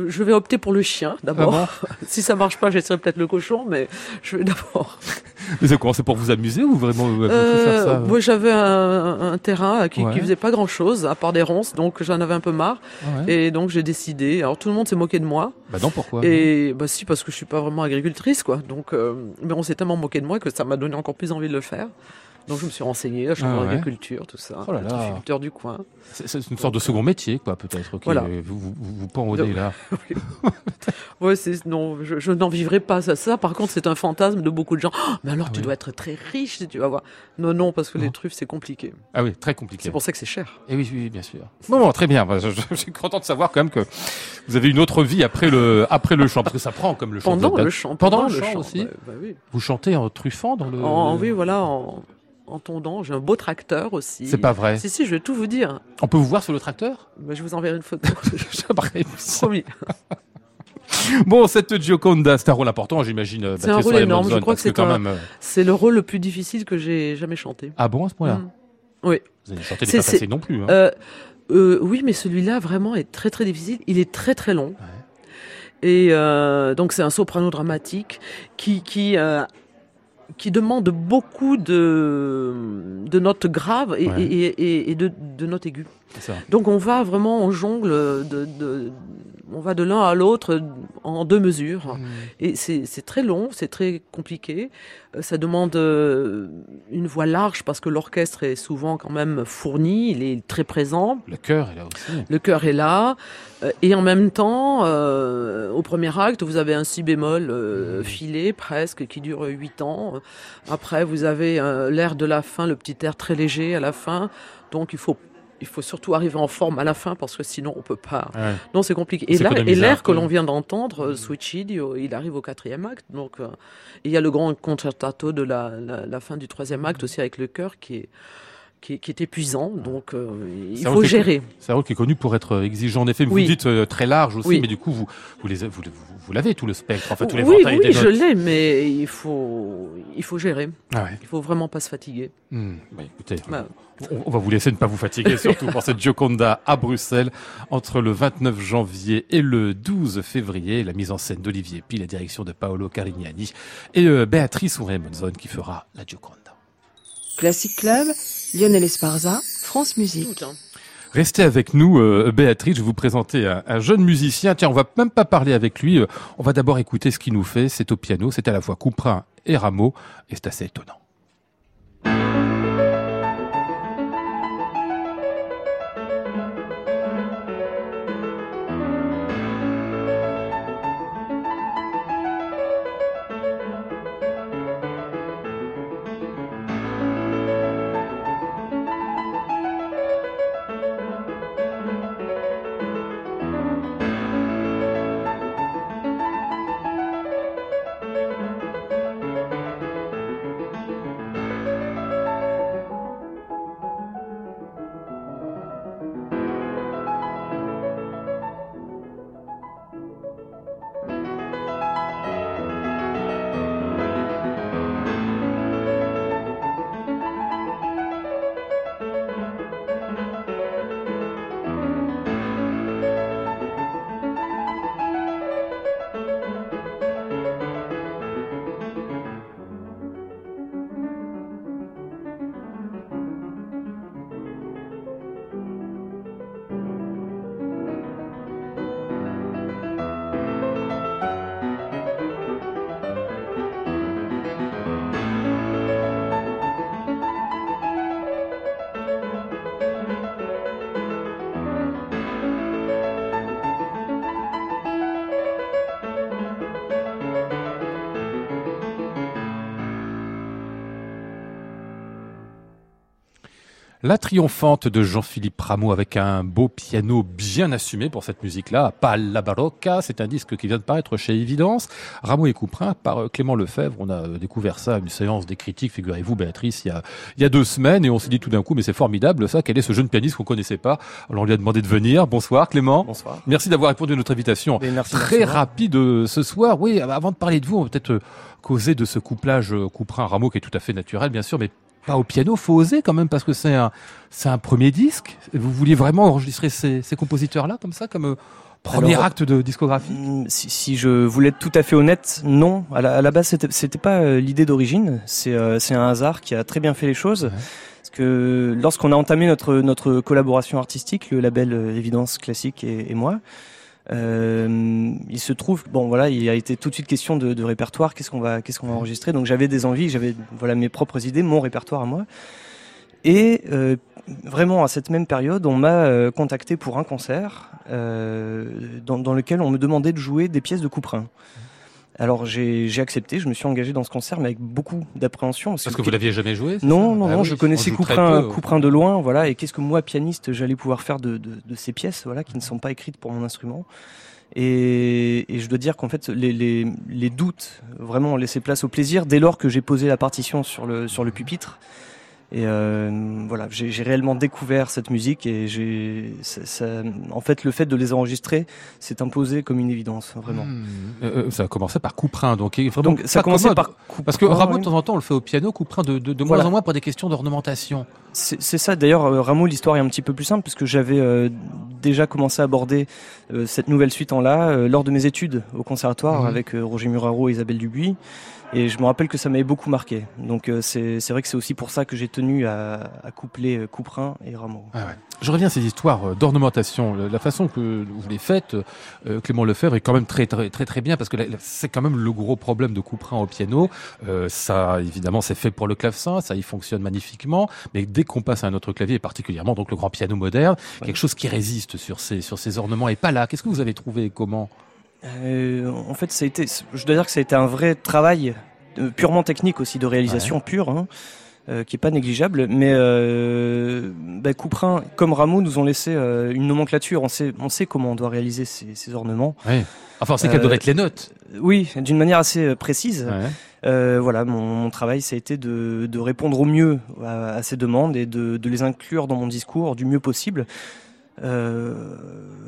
Je vais opter pour le chien, d'abord. Ah si ça marche pas, j'essaierai peut-être le cochon, mais je vais d'abord. Mais c'est quoi C'est pour vous amuser ou vraiment euh, vous Euh, faire ça moi, j'avais un, un terrain qui, Ouais. qui faisait pas grand chose, à part des ronces, donc j'en avais un peu marre. Ah ouais. Et donc, j'ai décidé. Alors, tout le monde s'est moqué de moi. Bah non, pourquoi? Et bah si, parce que je suis pas vraiment agricultrice, quoi. Donc, euh, mais on s'est tellement moqué de moi que ça m'a donné encore plus envie de le faire. Donc, je me suis renseigné, la chambre Ah ouais. d'agriculture, tout ça. Oh là là. du coin. C'est une sorte de second métier, quoi, peut-être. Voilà. Vous vous, vous, pendez là. Ouais, c'est non, je, je n'en vivrai pas ça. Ça, par contre, c'est un fantasme de beaucoup de gens. Oh, mais alors, tu dois être très riche si tu vas voir. Non, non, parce que les truffes, c'est compliqué. Ah oui, très compliqué. C'est pour ça que c'est cher. Et oui, oui, bien sûr. Bon, bon, très bien. Je, je- je suis content de savoir quand même que vous avez une autre vie après le après le chant, parce que ça prend comme le chant. Pendant le chant, Pendant, pendant le chant chant, aussi. bah, bah oui. Vous chantez en truffant dans le. En, oui, voilà, en, en tondant. J'ai un beau tracteur aussi. C'est pas vrai. Si, si, je vais tout vous dire. On peut vous voir sur le tracteur? Bah, je vous enverrai une photo. Promis. Bon, cette Gioconda, c'est un rôle important, j'imagine. C'est un rôle énorme. Je crois que c'est quand un- même. euh, c'est le rôle le plus difficile que j'ai jamais chanté. Ah bon, à ce point-là? Mm. Oui. Vous avez chanté des pas non plus. Hein. Euh, euh, oui, mais celui-là vraiment est très très difficile. Il est très très long. Et euh, donc c'est un soprano dramatique qui qui euh, qui demande beaucoup de de notes graves et, Ouais. et, et, et de, de notes aiguës. Ça. Donc on va vraiment on jongle de, de on va de l'un à l'autre en deux mesures. Et c'est très long, c'est très compliqué. Euh, Ça demande euh, une voix large parce que l'orchestre est souvent quand même fourni, il est très présent. Le cœur est là aussi. Le cœur est là. Euh, Et en même temps, euh, au premier acte, vous avez un si bémol euh, filé presque qui dure huit ans. Après, vous avez euh, l'air de la fin, le petit air très léger à la fin. Donc il faut il faut surtout arriver en forme à la fin parce que sinon on peut pas. Ouais. Non, c'est compliqué. Et l'air que l'on vient d'entendre, euh, Switchidio, il arrive au quatrième acte. Donc euh, il y a le grand concertato de la, la, la fin du troisième acte aussi avec le chœur qui est qui est, qui est épuisant. Donc euh, il faut gérer. C'est un rôle qui est connu pour être exigeant. En effet, vous Oui. dites euh, très large aussi, Oui. mais du coup, vous, vous, les, vous, vous, vous l'avez tout le spectre, enfin tous les oui, oui, des je l'ai, mais il faut, il faut gérer. Ah ouais. Il faut vraiment pas se fatiguer. Hmm, bah, écoutez, Bah. on, on va vous laisser ne pas vous fatiguer, surtout pour cette Gioconda à Bruxelles, entre le 29 janvier et le 12 février. La mise en scène d'Olivier Pi, la direction de Paolo Carignani et euh, Béatrice Ouré-Monzon qui fera la Gioconda. Classic Club, Lionel Esparza, France Musique. Restez avec nous, euh, Béatrice. Je vais vous présenter un, un jeune musicien. Tiens, on va même pas parler avec lui. euh, On va d'abord écouter ce qu'il nous fait. C'est au piano. C'est à la fois Couperin et Rameau. Et c'est assez étonnant. La triomphante de Jean-Philippe Rameau avec un beau piano bien assumé pour cette musique-là, pas la barocca, c'est un disque qui vient de paraître chez Évidence. Rameau et Couperin par euh, Clément Lefebvre, on a euh, découvert ça à une séance des critiques, figurez-vous Béatrice, il y a, il y a deux semaines et on s'est dit tout d'un coup mais c'est formidable ça, quel est ce jeune pianiste qu'on connaissait pas? Alors on lui a demandé de venir. Bonsoir Clément. Bonsoir. Merci d'avoir répondu à notre invitation. Merci, Très merci. rapide euh, ce soir. Oui, avant de parler de vous, on va peut-être causer de ce couplage Couperin-Rameau qui est tout à fait naturel bien sûr, mais pas au piano, faut oser quand même parce que c'est un, c'est un premier disque. Vous vouliez vraiment enregistrer ces, ces compositeurs-là comme ça, comme euh, premier Alors, acte de discographie Mm, Si, si je voulais être tout à fait honnête, non. À la, à la base, c'était- c'était pas euh, l'idée d'origine. C'est euh, c'est un hasard qui a très bien fait les choses. Parce que lorsqu'on a entamé notre notre collaboration artistique, le label euh, Évidence Classique et, et moi, euh, il se trouve, bon voilà, il a été tout de suite question de, répertoire. Qu'est-ce qu'on va qu'est-ce qu'on va enregistrer? Donc j'avais des envies, j'avais voilà mes propres idées, mon répertoire à moi. Et euh, vraiment à cette même période, on m'a euh, contacté pour un concert dans lequel on me demandait de jouer des pièces de Couperin. Alors j'ai j'ai accepté, je me suis engagé dans ce concert, mais avec beaucoup d'appréhension. Parce que vous l'aviez jamais joué Non, non, Ah non, oui, je on connaissais Couperin, peu. Couperin de loin, voilà. Et qu'est-ce que moi, pianiste, j'allais pouvoir faire de, de, de ces pièces, voilà, qui ne sont pas écrites pour mon instrument? Et, et je dois dire qu'en fait, les, les, les doutes vraiment ont laissé place au plaisir dès lors que j'ai posé la partition sur le, sur le pupitre. Et euh, voilà, j'ai réellement découvert cette musique et j'ai, en fait, le fait de les enregistrer s'est imposé comme une évidence, vraiment. Hmm. Euh, euh, ça a commencé par Couperin, donc vraiment Donc, ça a commencé commode. par Couperin, Parce que Rameau, oui. de temps en temps, on le fait au piano, Couperin de, de, de moins en moins pour des questions d'ornementation. C'est ça. D'ailleurs, Rameau, l'histoire est un petit peu plus simple puisque j'avais euh, déjà commencé à aborder cette nouvelle suite en euh, lors de mes études au conservatoire Mhm. avec Roger Muraro et Isabelle Dubuis. Et je me rappelle que ça m'avait beaucoup marqué. Donc euh, c'est vrai que c'est aussi pour ça que j'ai tenu à, à coupler euh, Couperin et Rameau. Je reviens à ces histoires euh, d'ornementation. La façon que vous les faites, euh, Clément Lefebvre, est quand même très très très, très bien parce que c'est quand même le gros problème de Couperin au piano. Euh, ça, évidemment, c'est fait pour le clavecin, ça y fonctionne magnifiquement. Mais dès qu'on passe à un autre clavier, et particulièrement donc le grand piano moderne, quelque chose qui résiste sur ces sur ces ornements est pas là. Qu'est-ce que vous avez trouvé et comment? Euh, en fait, ça a été, je dois dire que ça a été un vrai travail euh, purement technique aussi de réalisation pure, hein, euh, qui est pas négligeable. Mais bah, Couperin, comme Rameau, nous ont laissé une nomenclature. On sait, on sait comment on doit réaliser ces, ces ornements. Enfin, c'est quelles doivent être les notes Oui, d'une manière assez précise. Ouais. Euh, voilà, mon, mon travail, ça a été de, de répondre au mieux à, à ces demandes et de, de les inclure dans mon discours du mieux possible. Euh,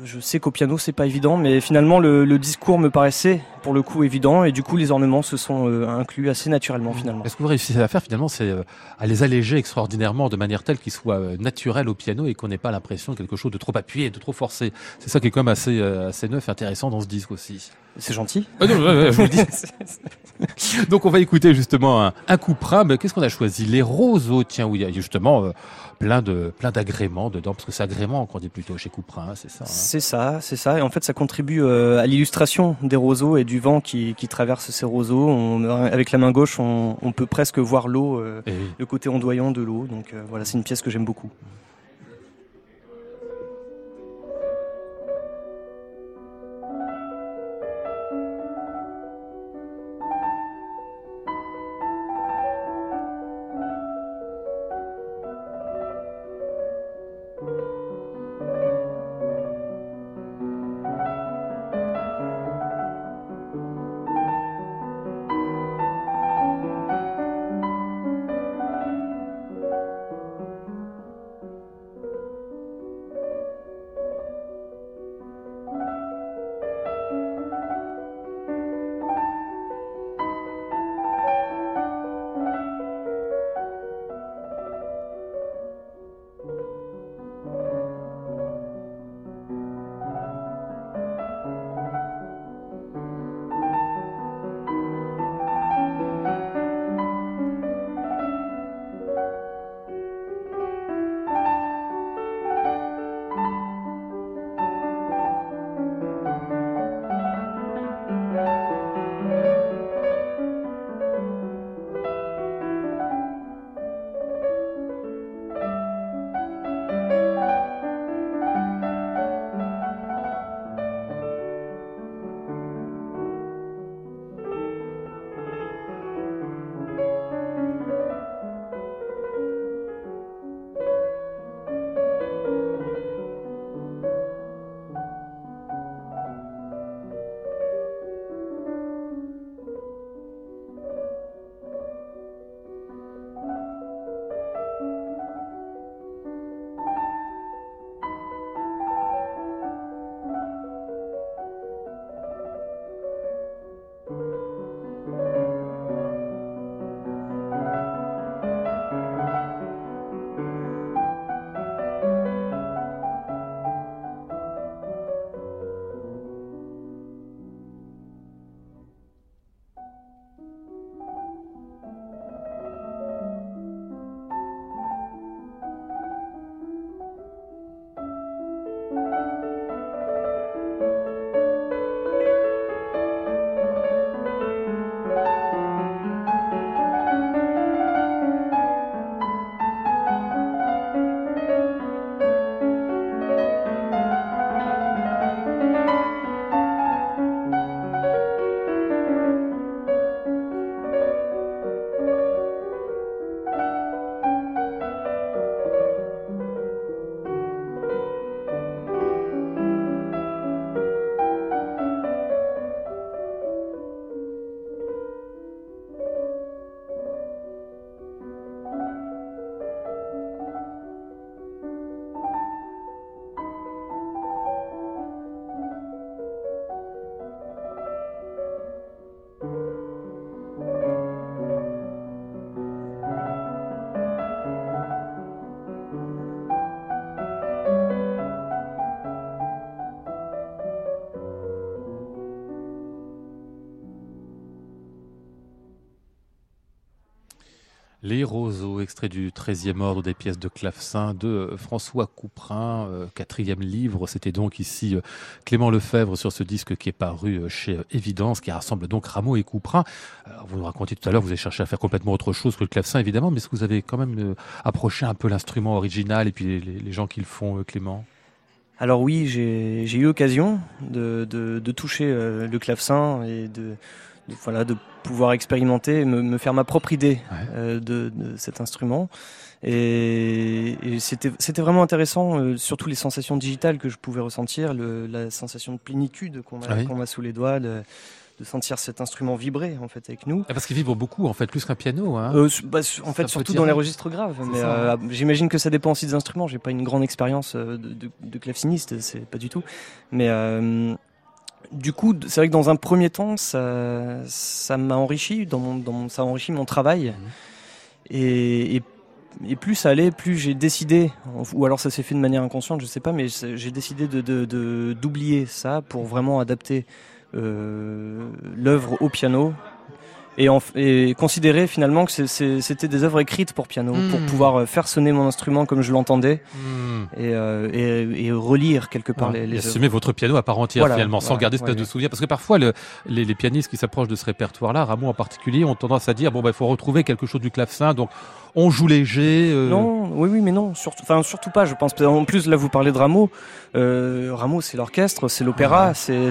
je sais qu'au piano c'est pas évident, mais finalement le, le discours me paraissait pour le coup évident et du coup les ornements se sont euh, inclus assez naturellement finalement. Est-ce que vous réussissez à faire finalement, c'est euh, à les alléger extraordinairement de manière telle qu'ils soient naturels au piano et qu'on n'ait pas l'impression de quelque chose de trop appuyé, de trop forcé? C'est ça qui est quand même assez, assez neuf et intéressant dans ce disque aussi. C'est gentil. Ah non, je vous le dis. Donc on va écouter justement un, un mais qu'est-ce qu'on a choisi? Les roseaux, tiens, il y a justement plein de plein d'agréments dedans, parce que c'est agrément qu'on dit plutôt chez Couperin, hein, c'est ça. hein. C'est ça, c'est ça. Et en fait, ça contribue euh, à l'illustration des roseaux et du vent qui, qui traverse ces roseaux. On, avec la main gauche, on, on peut presque voir l'eau, euh, Et le côté ondoyant de l'eau. Donc euh, voilà, c'est une pièce que j'aime beaucoup. Les roseaux, extrait du 13e ordre des pièces de clavecin de François Couperin, euh, quatrième livre. C'était donc ici euh, Clément Lefebvre sur ce disque qui est paru euh, chez Évidence, qui rassemble donc Rameau et Couperin. Vous nous racontiez tout à l'heure, vous avez cherché à faire complètement autre chose que le clavecin, évidemment, mais est-ce que vous avez quand même approché un peu l'instrument original et puis les, gens qui le font, Clément? Alors oui, j'ai eu l'occasion de, de, de, toucher le clavecin et de, voilà, de pouvoir expérimenter, me, me faire ma propre idée euh, de, de, cet instrument. Et, et c'était vraiment intéressant, euh, surtout les sensations digitales que je pouvais ressentir, le, la sensation de plénitude qu'on a, a sous les doigts. De, de sentir cet instrument vibrer en fait avec nous. Ah, parce qu'il vibre beaucoup en fait, plus qu'un piano. Hein. Euh, bah, en fait, surtout dans les registres graves. Mais euh, j'imagine que ça dépend aussi des instruments. J'ai pas une grande expérience de, de, de claveciniste, c'est pas du tout. Mais euh, du coup, c'est vrai que dans un premier temps, ça, ça m'a enrichi, dans mon, dans ça a enrichi mon travail. Mmh. Et, et, et, plus ça allait, plus j'ai décidé, ou alors ça s'est fait de manière inconsciente, je sais pas, mais j'ai décidé de d'oublier de, de, ça pour vraiment adapter euh, l'œuvre au piano et, en, et considérer finalement que c'était des œuvres écrites pour piano, mmh. pour pouvoir euh, faire sonner mon instrument comme je l'entendais mmh. et, euh, et, et, relire quelque part ouais, les, les assumer votre piano à part entière voilà, finalement, sans voilà, garder cette ouais, de souvenir. Parce que parfois, le, les, les, pianistes qui s'approchent de ce répertoire-là, Rameau en particulier, ont tendance à dire bon, il bah, faut retrouver quelque chose du clavecin, donc on joue léger. Euh... Non, oui, oui, mais non, surtout, enfin, surtout pas. Je pense. En plus, là, vous parlez de Rameau. Euh, Rameau, c'est l'orchestre, c'est l'opéra, c'est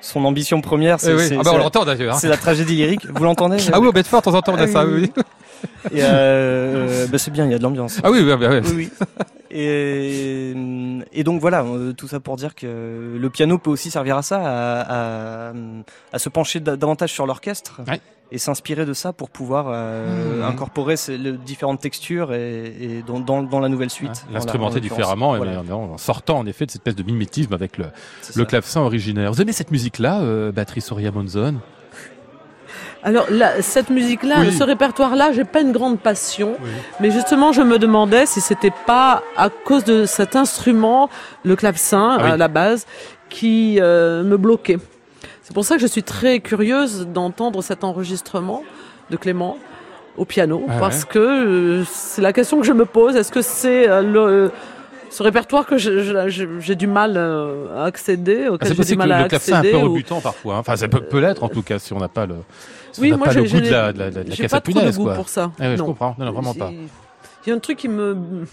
son ambition première. C'est, oui, oui. ah bah, on l'entend d'ailleurs. C'est la tragédie lyrique. Vous l'entendez Ah oui, au Bedford, de temps en temps, on a ah, ça. Oui. Et euh, bah, c'est bien, il y a de l'ambiance. Ah oui, oui, oui. oui, oui. Et, et, donc voilà, euh, tout ça pour dire que le piano peut aussi servir à ça, à, à, à se pencher davantage sur l'orchestre. Ouais et s'inspirer de ça pour pouvoir euh, mmh. incorporer ces, les différentes textures et, et dans, dans, dans, la nouvelle suite. Ouais, L'instrumenter différemment voilà. et en, sortant en effet de cette espèce de mimétisme avec le, le clavecin originaire. Vous aimez cette musique-là, euh, Batterie Soria Monzon? Alors là, cette musique-là, oui. ce répertoire-là, j'ai pas une grande passion, oui. mais justement, je me demandais si c'était pas à cause de cet instrument, le clavecin ah oui. à la base, qui euh, me bloquait. C'est pour ça que je suis très curieuse d'entendre cet enregistrement de Clément au piano, ah parce ouais. que euh, c'est la question que je me pose. Est-ce que c'est euh, le ce répertoire que j'ai du mal euh, à accéder, auquel ah, j'ai du mal à accéder. C'est un peu rebutant ou... parfois. Hein. Enfin, ça peut, peut l'être en tout cas si on n'a pas le. Oui, moi, pas le goût de la, de la, de la pas trop de goût quoi. pour ça. Ah, ouais, je comprends. Non, non vraiment pas. Il y a un truc qui me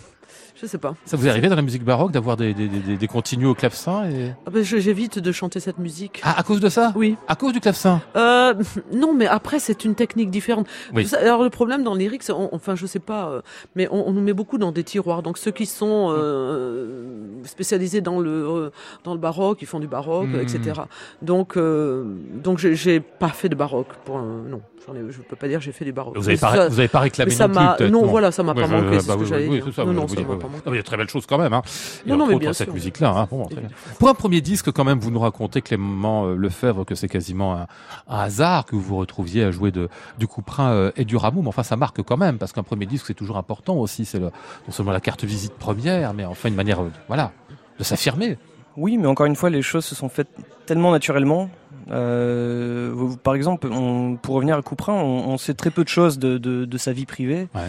je sais pas. Ça vous arrivé dans la musique baroque d'avoir des, des, des, des continues au clavecin et... ah ben J'évite de chanter cette musique. Ah, à cause de ça Oui. À cause du clavecin euh, Non, mais après, c'est une technique différente. Oui. Alors, le problème dans lyrics, on, enfin, je sais pas, euh, mais on, on, nous met beaucoup dans des tiroirs. Donc, ceux qui sont euh, spécialisés dans le, euh, dans le baroque, ils font du baroque, mmh. etc. Donc, euh, donc j'ai pas fait de baroque. Pour, non. Ai, je peux pas dire j'ai fait du baroque. Vous avez pas, ça, vous avez pas réclamé ça non plus, Non, voilà, ça m'a pas manqué, c'est ce que j'allais oui, dire. Non, non, ça m'a pas manqué. Il y a de très belles choses quand même. Hein. Non, non, mais bien cette musique-là. Hein. Pour un premier disque, quand même, vous nous racontez, Clément euh, Lefebvre, que c'est quasiment un, hasard que vous vous retrouviez à jouer de, du couprin euh, et du rameau. Mais enfin, ça marque quand même, parce qu'un premier disque, c'est toujours important aussi. C'est non seulement la carte visite première, mais enfin une manière, euh, voilà, de s'affirmer. Oui, mais encore une fois, les choses se sont faites tellement naturellement euh, par exemple, on, pour revenir à Couperin, on, on, sait très peu de choses de, de, de sa vie privée. Ouais.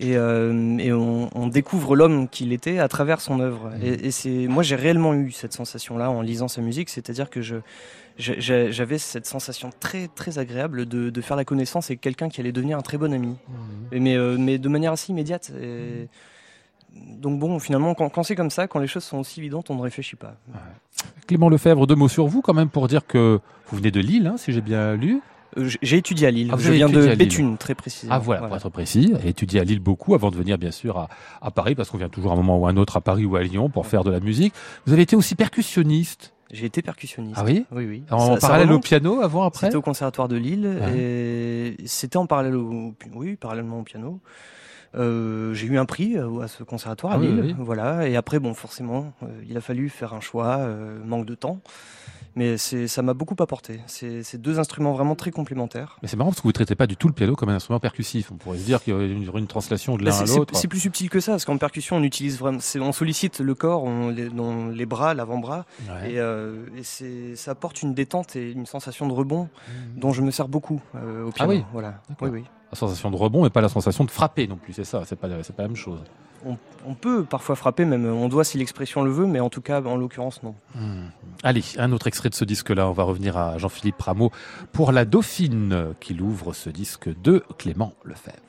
Et, euh, et on, on, découvre l'homme qu'il était à travers son œuvre. Mmh. Et, et c'est, moi, j'ai réellement eu cette sensation-là en lisant sa musique, c'est-à-dire que je, j'avais cette sensation très très agréable de, de faire la connaissance avec quelqu'un qui allait devenir un très bon ami, mmh. mais, euh, mais de manière assez immédiate. Et, mmh donc bon, finalement, quand, quand c'est comme ça, quand les choses sont aussi évidentes, on ne réfléchit pas. Ouais. Clément Lefebvre, deux mots sur vous quand même pour dire que vous venez de Lille, hein, si j'ai bien lu. Euh, j'ai étudié à Lille. Ah, je viens de Béthune, très précisément. Ah voilà, voilà, pour être précis. J'ai étudié à Lille beaucoup avant de venir bien sûr à, à Paris, parce qu'on vient toujours à un moment ou à un autre à Paris ou à Lyon pour faire de la musique. Vous avez été aussi percussionniste. J'ai été percussionniste. Ah oui? Oui, oui. En ça, parallèle ça au piano, avant, après? C'était au Conservatoire de Lille, ouais. et c'était en parallèle au... Oui, parallèlement au piano. Euh, j'ai eu un prix euh, à ce conservatoire à ah, Lille, oui, oui. voilà. Et après, bon, forcément, euh, il a fallu faire un choix, manque de temps. Mais ça m'a beaucoup apporté. C'est deux instruments vraiment très complémentaires. Mais c'est marrant parce que vous ne traitez pas du tout le piano comme un instrument percussif. On pourrait se dire qu'il y aurait une, translation de l'un à l'autre. C'est plus subtil que ça, parce qu'en percussion, on utilise vraiment, on sollicite le corps, on, les, bras, l'avant-bras, ouais. et, euh, et ça apporte une détente et une sensation de rebond mmh. dont je me sers beaucoup euh, au piano. Ah oui. Voilà. Oui, oui. La sensation de rebond, mais pas la sensation de frapper non plus. C'est ça, c'est pas, pas la même chose. On, on peut parfois frapper, même on doit si l'expression le veut, mais en tout cas, en l'occurrence, non. Hmm. Allez, un autre extrait de ce disque-là. On va revenir à Jean-Philippe Rameau pour La Dauphine, qui ouvre ce disque de Clément Lefebvre.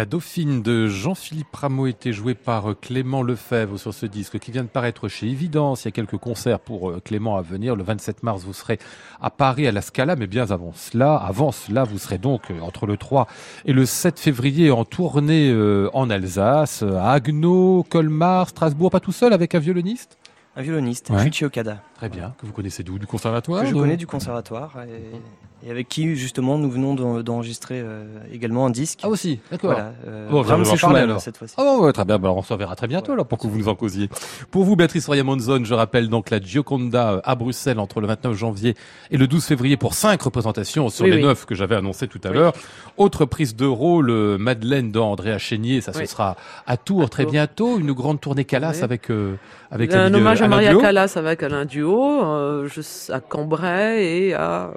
La Dauphine de Jean-Philippe Rameau était jouée par euh, Clément Lefebvre sur ce disque qui vient de paraître chez Évidence. Il y a quelques concerts pour euh, Clément à venir. Le 27 mars, vous serez à Paris à la Scala, mais bien avant cela, avant cela, vous serez donc euh, entre le 3 et le 7 février en tournée en Alsace, à Agno, Colmar, Strasbourg, pas tout seul avec un violoniste? Un violoniste, Ouais. Okada. Très bien. Que vous connaissez d'où? Du conservatoire Que je de- connais du conservatoire et, et avec qui justement nous venons d'en- d'enregistrer euh, également un disque. Ah aussi, d'accord. Voilà, euh, Bon, et parler, Schumann alors. cette fois-ci. Ah bon, ouais, très bien. Bah, alors, on se reverra très bientôt alors pour que vous nous en causiez. Pour vous, Béatrice Royamonzone, je rappelle donc la Gioconda euh, à Bruxelles entre le 29 janvier et le 12 février pour cinq représentations sur Oui, les oui. neuf que j'avais annoncé tout à l'heure. Autre prise de rôle, euh, Madeleine d'Andrea Chénier, ça ce sera à Tours très Tours. bientôt. Une grande tournée Calas Oui. avec euh, avec un Alain- hommage à Maria Duo. Callas avec Alain Duo, euh, je- à Cambrai et à, euh,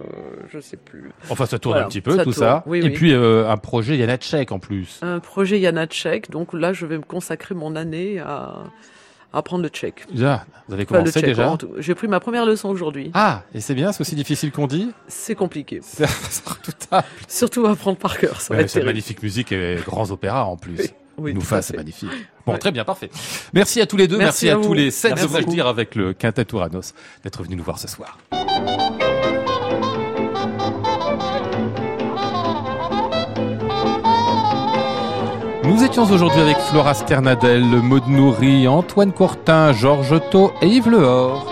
je sais plus. Enfin, ça tourne Voilà, un petit peu ça tout tourne. ça. Oui, et oui. puis euh, un projet Janacek en plus. Un projet Janacek, donc là je vais me consacrer mon année à, apprendre le tchèque. Vous avez commencé déjà. J'ai pris ma première leçon aujourd'hui. Ah, et c'est bien, c'est aussi difficile qu'on dit. C'est compliqué. Surtout apprendre par cœur, ça Ouais, c'est magnifique musique et grands opéras en plus. Oui, oui, Nous fasse, c'est magnifique. Bon, Ouais. très bien, parfait. Merci à tous les deux, merci, Merci à, à tous les sept, Merci devrais-je dire, avec le Quintet Touranos, d'être venus nous voir ce soir. Nous étions aujourd'hui avec Flora Sternadel, Maud Nourri, Antoine Courtin, Georges Otto et Yves Lehor.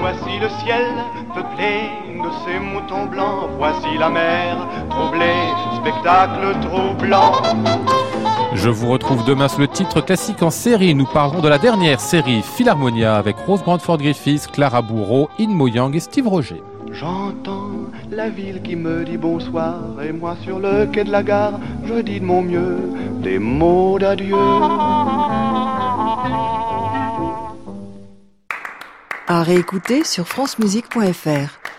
Voici le ciel peuplé de ces moutons blancs. Voici la mer troublée, spectacle troublant. Je vous retrouve demain sur le titre classique en série. Nous parlerons de la dernière série Philharmonia avec Rose Brandford Griffiths, Clara Bourreau, In Mo Yang et Steve Roger. J'entends la ville qui me dit bonsoir et moi sur le quai de la gare, je dis de mon mieux des mots d'adieu. À réécouter sur francemusique.fr.